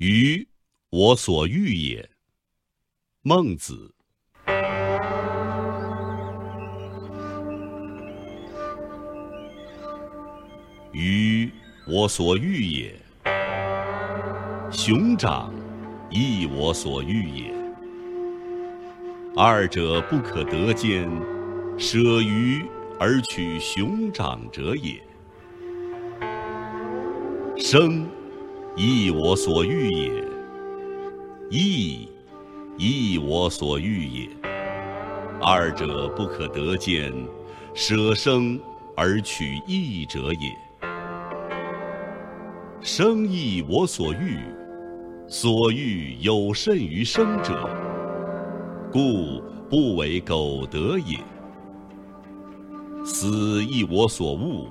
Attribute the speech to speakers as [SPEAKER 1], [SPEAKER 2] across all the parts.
[SPEAKER 1] 鱼我所欲也。孟子。鱼我所欲也。熊掌，亦我所欲也。二者不可得兼，舍鱼而取熊掌者也。生，亦我所欲也；义，亦我所欲也。二者不可得兼，舍生而取义者也。生亦我所欲，所欲有甚于生者，故不为苟得也。死亦我所恶。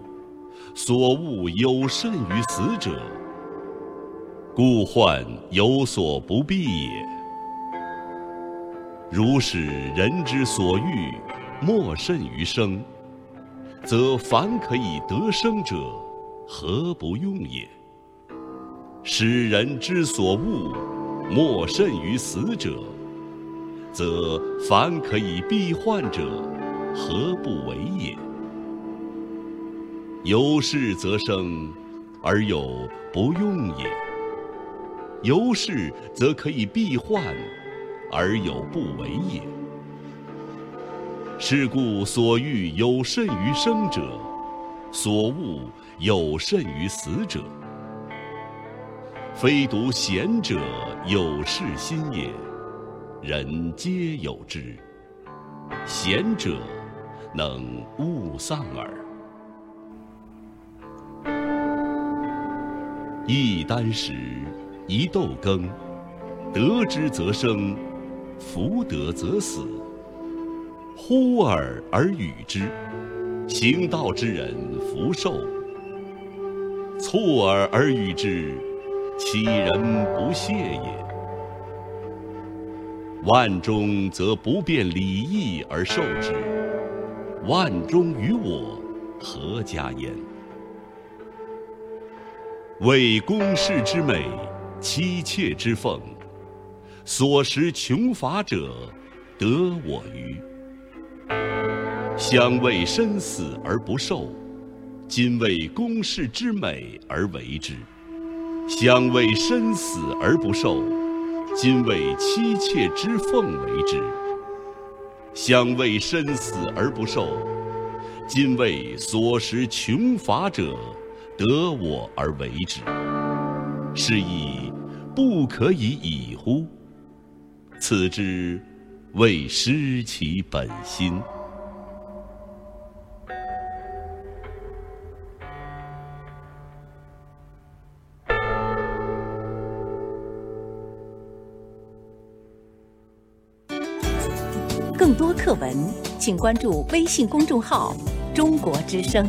[SPEAKER 1] 所恶有甚于死者，故患有所不避也。如使人之所欲莫甚于生，则凡可以得生者，何不用也？使人之所恶莫甚于死者，则凡可以避患者，何不为也？由是则生，而有不用也；由是则可以避患，而有不为也。是故所欲有甚于生者，所恶有甚于死者。非独贤者有是心也，人皆有之。贤者，能勿丧耳。一箪食，一豆羹，得之则生，弗得则死。呼尔而与之，行道之人福寿。蹴尔而与之，其人不屑也。万中则不辩礼义而受之，万中于我，何加焉？为宫室之美，妻妾之奉，所食穷乏者，得我与？相为身死而不受，今为宫室之美而为之；相为身死而不受，今为妻妾之奉为之；相为身死而不受，今为所食穷乏者。得我而为之，是以不可以已乎？此之谓失其本心。
[SPEAKER 2] 更多课文，请关注微信公众号“中国之声”。